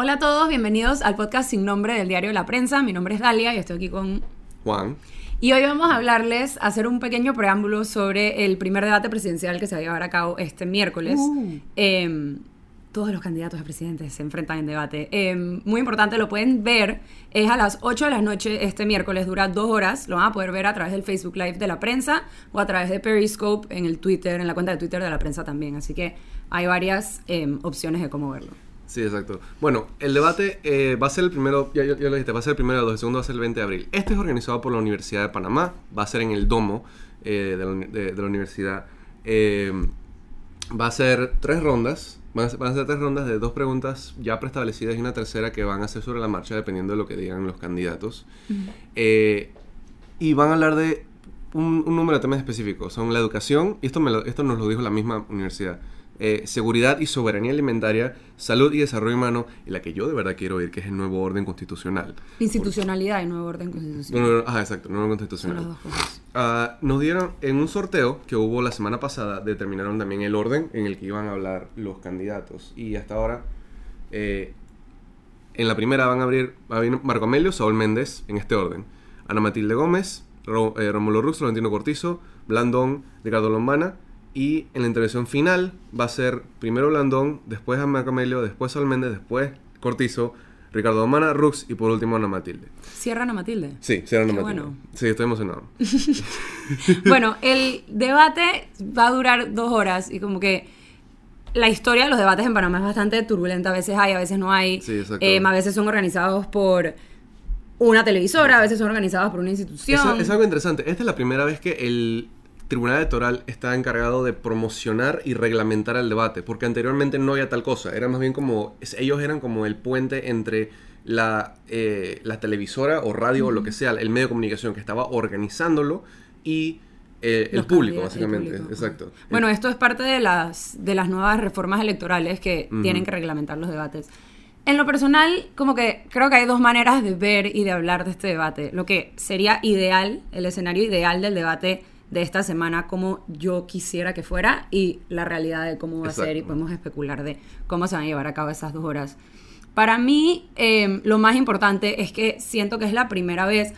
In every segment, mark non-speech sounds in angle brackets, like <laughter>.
Hola a todos, bienvenidos al podcast sin nombre del diario La Prensa. Mi nombre es Dalia y estoy aquí con Juan. Y hoy vamos a hablarles, hacer un pequeño preámbulo sobre el primer debate presidencial que se va a llevar a cabo este miércoles. Uh. Em, todos los candidatos a presidente se enfrentan en debate. Em, muy importante, lo pueden ver, es a las 8 de la noche este miércoles, dura dos horas, lo van a poder ver a través del Facebook Live de la prensa o a través de Periscope en el Twitter, en la cuenta de Twitter de la prensa también. Así que hay varias em, opciones de cómo verlo. Sí, exacto. Bueno, el debate eh, va a ser el primero, ya, ya, ya lo dijiste, va a ser el primero de los, el segundo va a ser el 20 de abril. Este es organizado por la Universidad de Panamá, va a ser en el domo eh, de, la, de- de la universidad. Eh, va a ser tres rondas, van a, ser, van a ser tres rondas de dos preguntas ya preestablecidas y una tercera que van a ser sobre la marcha dependiendo de lo que digan los candidatos. Eh, y van a hablar de un, un número de temas específicos. Son la educación, y esto, me lo- esto nos lo dijo la misma universidad. Eh, seguridad y soberanía alimentaria, salud y desarrollo humano, y la que yo de verdad quiero oír, que es el nuevo orden constitucional. Institucionalidad y nuevo orden constitucional. no, no, ajá, exacto, nuevo constitucional. Ah, nos dieron, en un sorteo que hubo la semana pasada, determinaron también el orden en el que iban a hablar los candidatos. Y hasta ahora, eh, en la primera van a abrir, va a Marco Amelio, Saúl Méndez, en este orden. Ana Matilde Gómez, Ro- eh, Rómulo Rux, Florentino Cortizo, Blandón, Ricardo Lombana. Y en la intervención final va a ser primero Blandón, después a Marco Amelio, después Saúl Méndez, después Cortizo, Ricardo Lombana, Rux y por último Ana Matilde. Cierran a Matilde. Sí, será Ana Qué Matilde. bueno. Sí, estoy emocionado. <laughs> Bueno, el debate va a durar dos horas y como que la historia de los debates en Panamá es bastante turbulenta. A veces hay, a veces no hay. Sí, exacto. Eh, a veces son organizados por una televisora, a veces son organizados por una institución. Eso es algo interesante. Esta es la primera vez que el Tribunal Electoral está encargado de promocionar y reglamentar el debate, porque anteriormente no había tal cosa. Era más bien como, ellos eran como el puente entre la, eh, la televisora o radio o lo que sea, el medio de comunicación que estaba organizándolo y eh, el público, el básicamente. Exacto. Bueno, esto es parte de las, de las nuevas reformas electorales que tienen que reglamentar los debates. En lo personal, como que creo que hay dos maneras de ver y de hablar de este debate. Lo que sería ideal, el escenario ideal del debate de esta semana, como yo quisiera que fuera, y la realidad de cómo va a ser, y podemos especular de cómo se van a llevar a cabo esas dos horas. Para mí, eh, lo más importante es que siento que es la primera vez,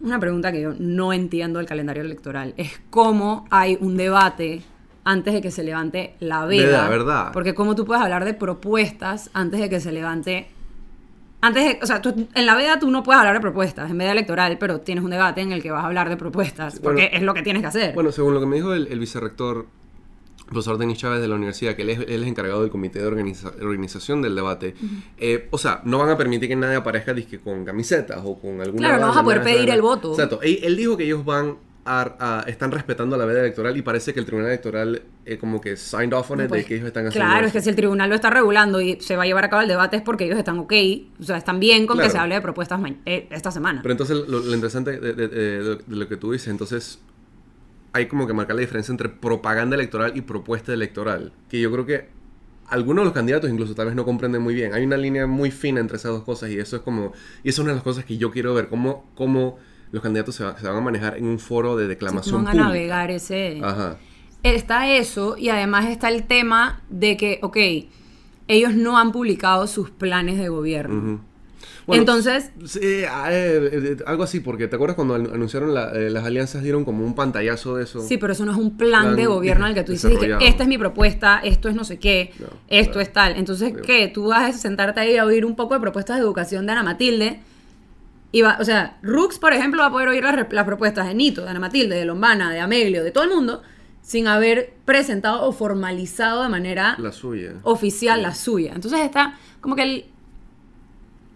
una pregunta que yo no entiendo del calendario electoral, es cómo hay un debate antes de que se levante la veda. De la verdad. Porque cómo tú puedes hablar de propuestas antes de que se levante... Antes de, o sea, tú- en la veda tú no puedes hablar de propuestas, en veda electoral, pero tienes un debate en el que vas a hablar de propuestas, bueno, porque es lo que tienes que hacer. Bueno, según lo que me dijo el, el vicerrector, profesor Denis Chávez de la universidad, que él es, él es encargado del comité de organiza- organización del debate, eh, o sea, no van a permitir que nadie aparezca disque, con camisetas o con alguna... Claro, no vas a poder pedir el voto. Exacto. Él, él dijo que ellos van a, a- están respetando la veda electoral y parece que el tribunal electoral eh, como que signed off on it pues, de que ellos están haciendo Claro, es eso. que si el tribunal lo está regulando y se va a llevar a cabo el debate es porque ellos están ok, o sea, están bien con Claro. que se hable de propuestas eh, esta semana. Pero entonces lo, lo interesante de, de- de- de lo que tú dices, entonces hay como que marcar la diferencia entre propaganda electoral y propuesta electoral, que yo creo que algunos de los candidatos incluso tal vez no comprenden muy bien. Hay una línea muy fina entre esas dos cosas y eso es como, y eso es una de las cosas que yo quiero ver, cómo, cómo los candidatos se, va- se van a manejar en un foro de declamación van a navegar ese... Ajá. Está eso y además está el tema de que, ok, ellos no han publicado sus planes de gobierno. Bueno, Entonces, Sí, ah, eh, eh, algo así, porque ¿te acuerdas cuando anu- anunciaron la- eh, las alianzas dieron como un pantallazo de eso? sí, pero eso no es un plan, Plan de gobierno al que tú dices, que esta es mi propuesta, esto es no sé qué, No, esto claro. es tal. Entonces. ¿qué? Tú vas a sentarte ahí a oír un poco de propuestas de educación de Ana Matilde. Y va, o sea, Rux, por ejemplo, va a poder oír las, propuestas de Nito, de Ana Matilde, de Lombana, de Amelio, de todo el mundo, sin haber presentado o formalizado de manera La suya. oficial Sí. la suya. Entonces está como que el,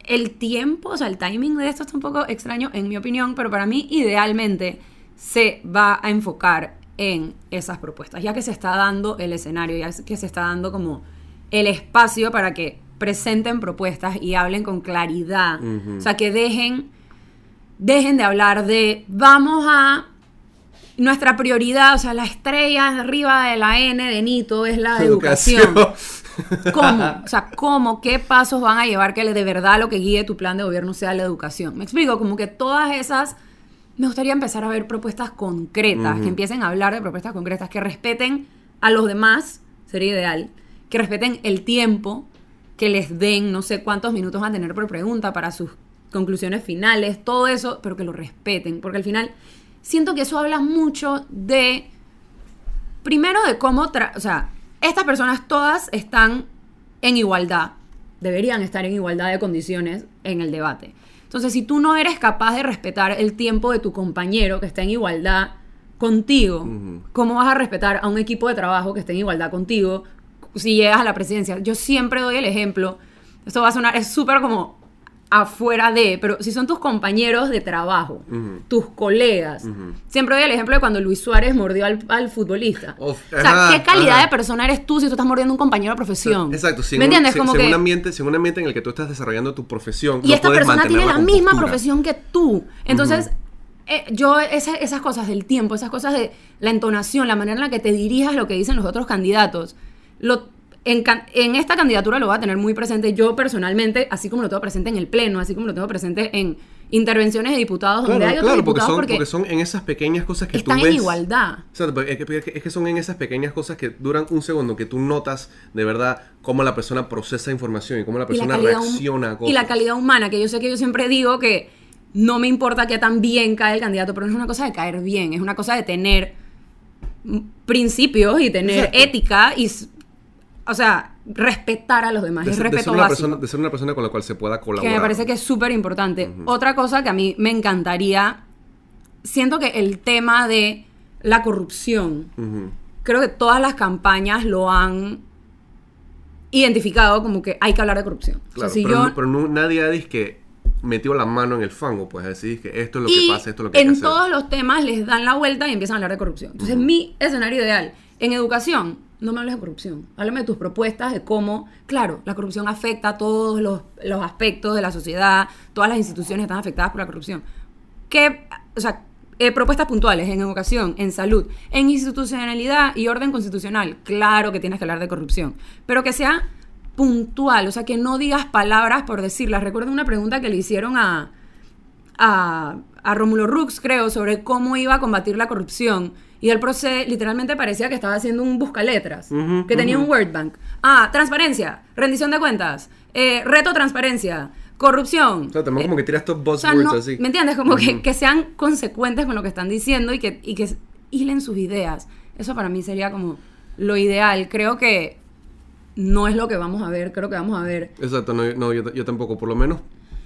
el tiempo, o sea, el timing de esto está un poco extraño en mi opinión, pero para mí idealmente se va a enfocar en esas propuestas, ya que se está dando el escenario, ya que se está dando como el espacio para que presenten propuestas y hablen con claridad. O sea, que dejen, dejen de hablar de vamos a nuestra prioridad, o sea, la estrella arriba de la N de Nito es la educación. <laughs> ¿Cómo? O sea, ¿cómo? ¿Qué pasos van a llevar que de verdad lo que guíe tu plan de gobierno sea la educación? Me explico, como que todas esas... Me gustaría empezar a ver propuestas concretas, que empiecen a hablar de propuestas concretas, que respeten a los demás, sería ideal, que respeten el tiempo, que les den no sé cuántos minutos a tener por pregunta para sus conclusiones finales, todo eso, pero que lo respeten, porque al final siento que eso habla mucho de, primero de cómo, o sea, estas personas todas están en igualdad, deberían estar en igualdad de condiciones en el debate. Entonces, si tú no eres capaz de respetar el tiempo de tu compañero que está en igualdad contigo, ¿cómo vas a respetar a un equipo de trabajo que esté en igualdad contigo si llegas a la presidencia? Yo siempre doy el ejemplo, esto va a sonar, es súper como afuera de, pero si son tus compañeros de trabajo, tus colegas. Siempre doy el ejemplo de cuando Luis Suárez mordió al, futbolista. o sea, ¿qué calidad de persona eres tú si tú estás mordiendo a un compañero de profesión? Exacto, si ¿me entiendes? como un ambiente, un ambiente en el que tú estás desarrollando tu profesión. Y esta persona tiene la, misma profesión que tú. Entonces, eh, yo, esas cosas del tiempo, esas cosas de la entonación, la manera en la que te dirijas lo que dicen los otros candidatos, lo en, esta candidatura lo va a tener muy presente yo personalmente, así como lo tengo presente en el Pleno, así como lo tengo presente en intervenciones de diputados donde hay otros diputados porque son, en esas pequeñas cosas que están tú ves. en igualdad. es, que, son en esas pequeñas cosas que duran un segundo, que tú notas de verdad cómo la persona procesa información y cómo la persona reacciona a cosas. Y la calidad humana, que yo sé que yo siempre digo que no me importa que tan bien cae el candidato, pero no es una cosa de caer bien, es una cosa de tener principios y tener ética y o sea, respetar a los demás. De, es respeto de ser una Persona, de ser una persona con la cual se pueda colaborar. Que me parece que es súper importante. Otra cosa que a mí me encantaría, siento que el tema de la corrupción, creo que todas las campañas lo han identificado como que hay que hablar de corrupción. Claro, pero, nadie ha dicho que metió la mano en el fango, pues decir que esto es lo que pasa, esto es lo que en todos los temas les dan la vuelta y empiezan a hablar de corrupción. Entonces, mi escenario ideal en educación no me hables de corrupción. Háblame de tus propuestas, de cómo, claro, la corrupción afecta a todos los, aspectos de la sociedad, todas las instituciones están afectadas por la corrupción. ¿Qué, o sea, eh, propuestas puntuales en educación, en salud, en institucionalidad y orden constitucional? Claro que tienes que hablar de corrupción, pero que sea puntual, o sea, que no digas palabras por decirlas. Recuerdo una pregunta que le hicieron a, a, a Rómulo Rux, creo, sobre cómo iba a combatir la corrupción y el proceso literalmente parecía que estaba haciendo un buscaletras, que tenía un word bank. Ah, transparencia, rendición de cuentas, eh, reto transparencia, corrupción. O sea, tenemos como que tiras estos buzzwords así. ¿Me entiendes? Como que, que, sean consecuentes con lo que están diciendo y que, y que hilen sus ideas. Eso para mí sería como lo ideal. Creo que no es lo que vamos a ver, creo que vamos a ver. Exacto, no, no yo, yo tampoco, por lo menos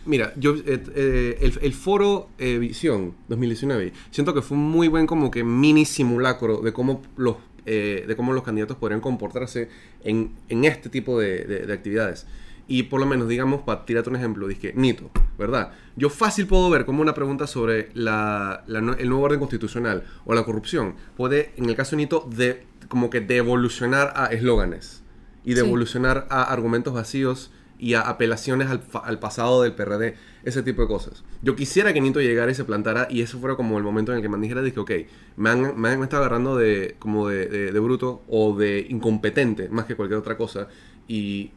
Mira, yo eh, eh, el, foro eh, Visión 2019 siento que fue un muy buen como que mini simulacro de cómo los de cómo los candidatos podrían comportarse en, este tipo de, actividades. Y por lo menos, digamos, para tirarte un ejemplo, dije, Nito, ¿verdad? Yo fácil puedo ver como una pregunta sobre la, el nuevo orden constitucional o la corrupción puede, en el caso de Nito, de, como que devolucionar a eslóganes y devolucionar a argumentos vacíos y a apelaciones al, pasado del PRD, ese tipo de cosas. Yo quisiera que Nito llegara y se plantara y eso fuera como el momento en el que me dijera, dije, ok, me han, me han estado agarrando de, como de, bruto o de incompetente más que cualquier otra cosa y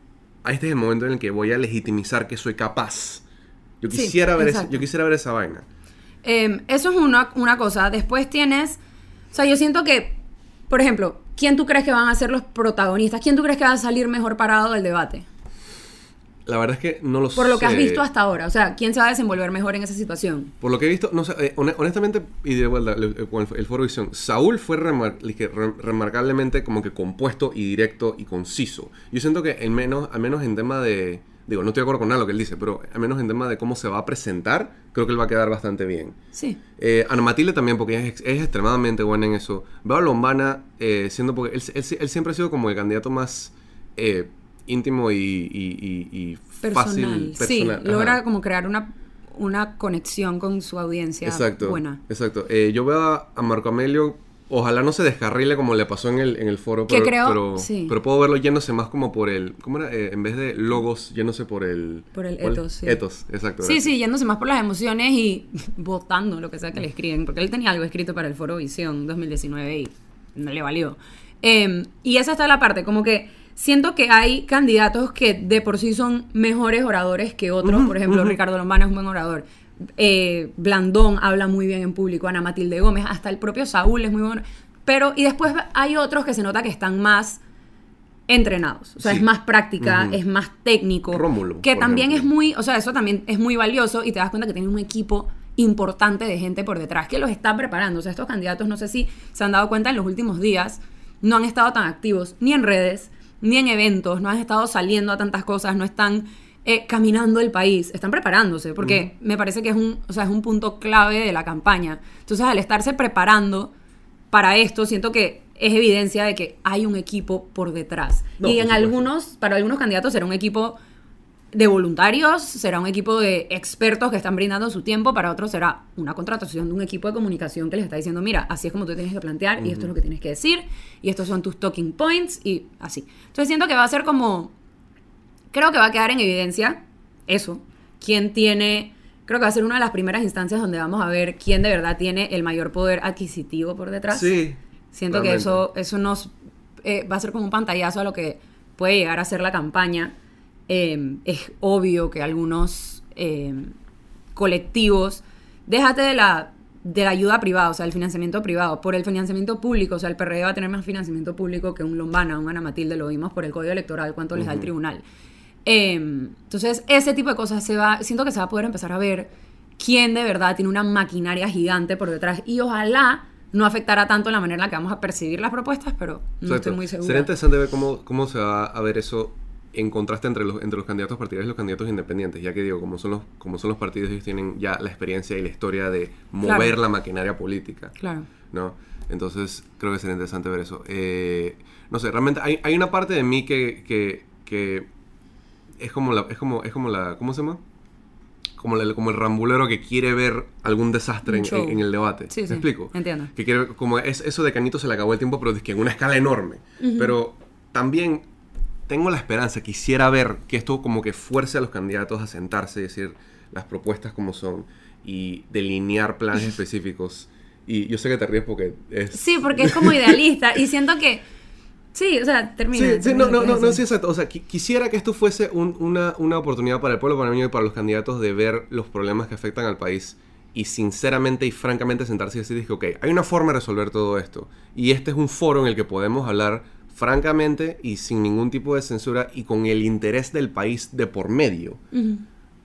este es el momento en el que voy a legitimizar que soy capaz. Yo quisiera, ver, yo quisiera ver esa vaina. Em, eso es una, una cosa. Después tienes, o sea, yo siento que, por ejemplo, ¿quién tú crees que van a ser los protagonistas? ¿Quién tú crees que va a salir mejor parado del debate? La verdad es que no lo sé. Por lo que has visto hasta ahora. O sea, ¿quién se va a desenvolver mejor en esa situación? Por lo que he visto, no sé, eh, honestamente, y de vuelta, el, el, foro visión, Saúl fue remarcablemente como que compuesto y directo y conciso. Yo siento que al menos, al menos en tema de. Digo, no estoy de acuerdo con nada lo que él dice, pero al menos en tema de cómo se va a presentar, creo que él va a quedar bastante bien. Sí. Eh, Ana Matilde también, porque es, extremadamente buena en eso. Veo a Lombana eh, siendo, porque él, él, siempre ha sido como el candidato más eh, íntimo y, fácil. Personal. Sí, logra como crear una, una conexión con su audiencia exacto, buena. Exacto. Eh, yo veo a, Marco Amelio, ojalá no se descarrile como le pasó en el, en el foro, pero, creo, pero, puedo verlo yéndose más como por el, ¿cómo era? Eh, en vez de logos, yéndose por el... Por el etos, sí. Etos, exacto. Sí, sí, yéndose más por las emociones y <laughs> votando lo que sea que le escriben, porque él tenía algo escrito para el foro Visión 2019 y no le valió. Em, y esa está la parte, como que siento que hay candidatos que de por sí son mejores oradores que otros. por ejemplo, Ricardo Lombana es un buen orador. Eh, Blandón habla muy bien en público, Ana Matilde Gómez, hasta el propio Saúl es muy bueno. Pero, y después hay otros que se nota que están más entrenados. O sea, es más práctica, es más técnico. Rómulo. Que también es muy, o sea, eso también es muy valioso y te das cuenta que tienes un equipo importante de gente por detrás que los está preparando. O sea, estos candidatos, no sé si se han dado cuenta en los últimos días, no han estado tan activos ni en redes, ni en eventos, no han estado saliendo a tantas cosas, no están eh, caminando el país, están preparándose, porque me parece que es un, o sea, es un punto clave de la campaña. Entonces, al estarse preparando para esto, siento que es evidencia de que hay un equipo por detrás. y en algunos, para algunos candidatos será un equipo de voluntarios, será un equipo de expertos que están brindando su tiempo, para otros será una contratación de un equipo de comunicación que les está diciendo, mira, así es como tú tienes que plantear y esto es lo que tienes que decir y estos son tus talking points y así. Entonces siento que va a ser como, creo que va a quedar en evidencia eso, quién tiene, creo que va a ser una de las primeras instancias donde vamos a ver quién de verdad tiene el mayor poder adquisitivo por detrás. Sí. Siento que eso, eso nos eh, va a ser como un pantallazo a lo que puede llegar a ser la campaña Em, es obvio que algunos em, colectivos, déjate de la, de la ayuda privada, o sea, el financiamiento privado, por el financiamiento público, o sea, el PRD va a tener más financiamiento público que un Lombana, un Ana Matilde, lo vimos por el código electoral, cuánto les da el tribunal. Em, entonces, ese tipo de cosas se va, siento que se va a poder empezar a ver quién de verdad tiene una maquinaria gigante por detrás y ojalá no afectará tanto la manera en la que vamos a percibir las propuestas, pero no estoy muy segura. Sería interesante ver cómo, cómo se va a ver eso en contraste entre los, entre los candidatos partidarios y los candidatos independientes, ya que digo, como son los, como son los partidos, ellos tienen ya la experiencia y la historia de mover la maquinaria política. Claro. ¿No? Entonces, creo que sería interesante ver eso. Eh, no sé, realmente hay, hay, una parte de mí que, que, que, es como la, es como, es como la, ¿cómo se llama? Como, como el rambulero que quiere ver algún desastre en, el debate. Sí, ¿Me explico? Entiendo. Que quiere, como es eso de Canito se le acabó el tiempo, pero es que en una escala enorme. Pero también tengo la esperanza, quisiera ver que esto como que fuerce a los candidatos a sentarse y decir las propuestas como son y delinear planes <laughs> específicos. Y yo sé que te ríes porque es... Sí, porque es como idealista y siento que... Sí, o sea, termina. Sí, sí no, no, no, no, sí, exacto. O sea, quisiera que esto fuese una, una, oportunidad para el pueblo panameño y para los candidatos de ver los problemas que afectan al país y sinceramente y francamente sentarse y decir, ok, hay una forma de resolver todo esto. Y este es un foro en el que podemos hablar francamente y sin ningún tipo de censura y con el interés del país de por medio,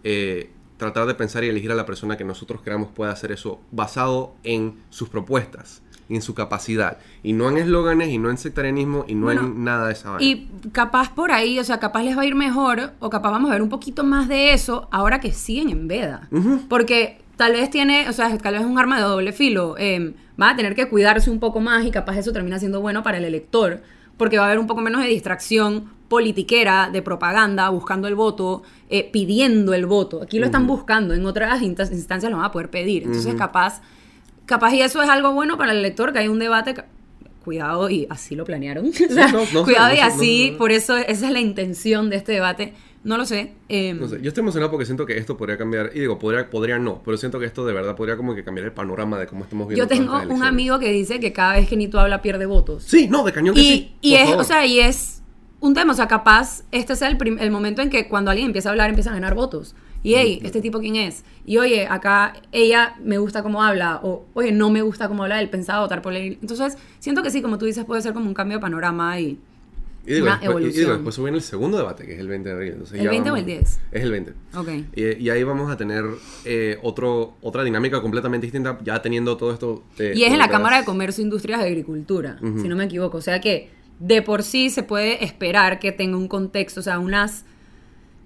eh, tratar de pensar y elegir a la persona que nosotros creamos pueda hacer eso basado en sus propuestas y en su capacidad. Y no en eslóganes, y no en sectarianismo, y no en nada de esa vaina. Y capaz por ahí, o sea, capaz les va a ir mejor, o capaz vamos a ver un poquito más de eso ahora que siguen en veda. Porque tal vez tiene, o sea, tal vez es un arma de doble filo. Eh, va a tener que cuidarse un poco más y capaz eso termina siendo bueno para el elector porque va a haber un poco menos de distracción politiquera, de propaganda, buscando el voto, eh, pidiendo el voto. Aquí lo están buscando, en otras instancias lo van a poder pedir. Entonces, capaz, capaz y eso es algo bueno para el elector, que hay un debate cuidado y así lo planearon. <laughs> cuidado y así, por eso esa es la intención de este debate. No lo sé. Em, no sé. Yo estoy emocionado porque siento que esto podría cambiar. Y digo, podría, podría no, pero siento que esto de verdad podría como que cambiar el panorama de cómo estamos viendo. Yo tengo un amigo que dice que cada vez que Nito habla pierde votos. Sí, no, de cañón que y, sí. Y es, o sea, y es un tema. O sea, capaz este es el, el momento en que cuando alguien empieza a hablar empieza a ganar votos. Y hey, ¿este tipo quién es? Y oye, acá ella me gusta cómo habla, o oye, no me gusta cómo habla, él pensaba votar por él. Entonces, siento que sí, como tú dices, puede ser como un cambio de panorama y y digo, una después, evolución. Y después viene el segundo debate, que es el 20 de abril. ¿El 20 o el 10? Es el 20. Ok. Y, ahí vamos a tener eh, otro, otra dinámica completamente distinta, ya teniendo todo esto. y es en la Cámara de Comercio, Industrias y Agricultura, si no me equivoco. O sea que de por sí se puede esperar que tenga un contexto, o sea, unas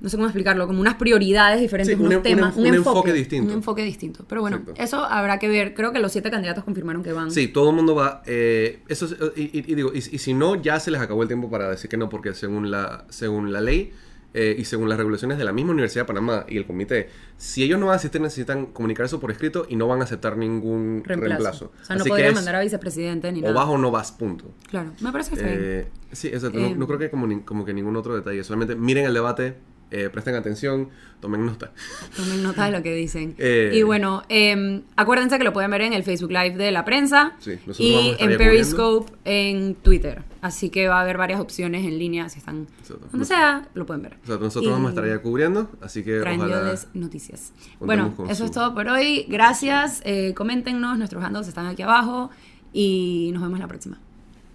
no sé cómo explicarlo, como unas prioridades diferentes, unos temas, un, enfoque, distinto. Un enfoque distinto. Pero bueno, eso habrá que ver. Creo que los siete candidatos confirmaron que van. Sí, todo el mundo va. Eh, eso y, digo, y, si no, ya se les acabó el tiempo para decir que no, porque según la, según la ley. Eh, y según las regulaciones de la misma Universidad de Panamá y el comité, si ellos no van a asistir, necesitan comunicar eso por escrito y no van a aceptar ningún reemplazo. O sea, no podrían mandar a vicepresidente ni nada. O vas o no vas, punto. Claro, me parece que está eh, Sí, exacto. no, no, creo que como, como que ningún otro detalle. Solamente miren el debate, eh, presten atención, tomen nota. Tomen nota de lo que dicen. <laughs> Eh, y bueno, em, acuérdense que lo pueden ver en el Facebook Live de la prensa y en Periscope en Twitter. Así que va a haber varias opciones en línea, si están donde sea, lo pueden ver. nosotros vamos a estar ya cubriendo, así que ojalá noticias. Bueno, eso es todo por hoy. Gracias, eh, coméntenos, nuestros handles están aquí abajo y nos vemos la próxima.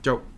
Chao.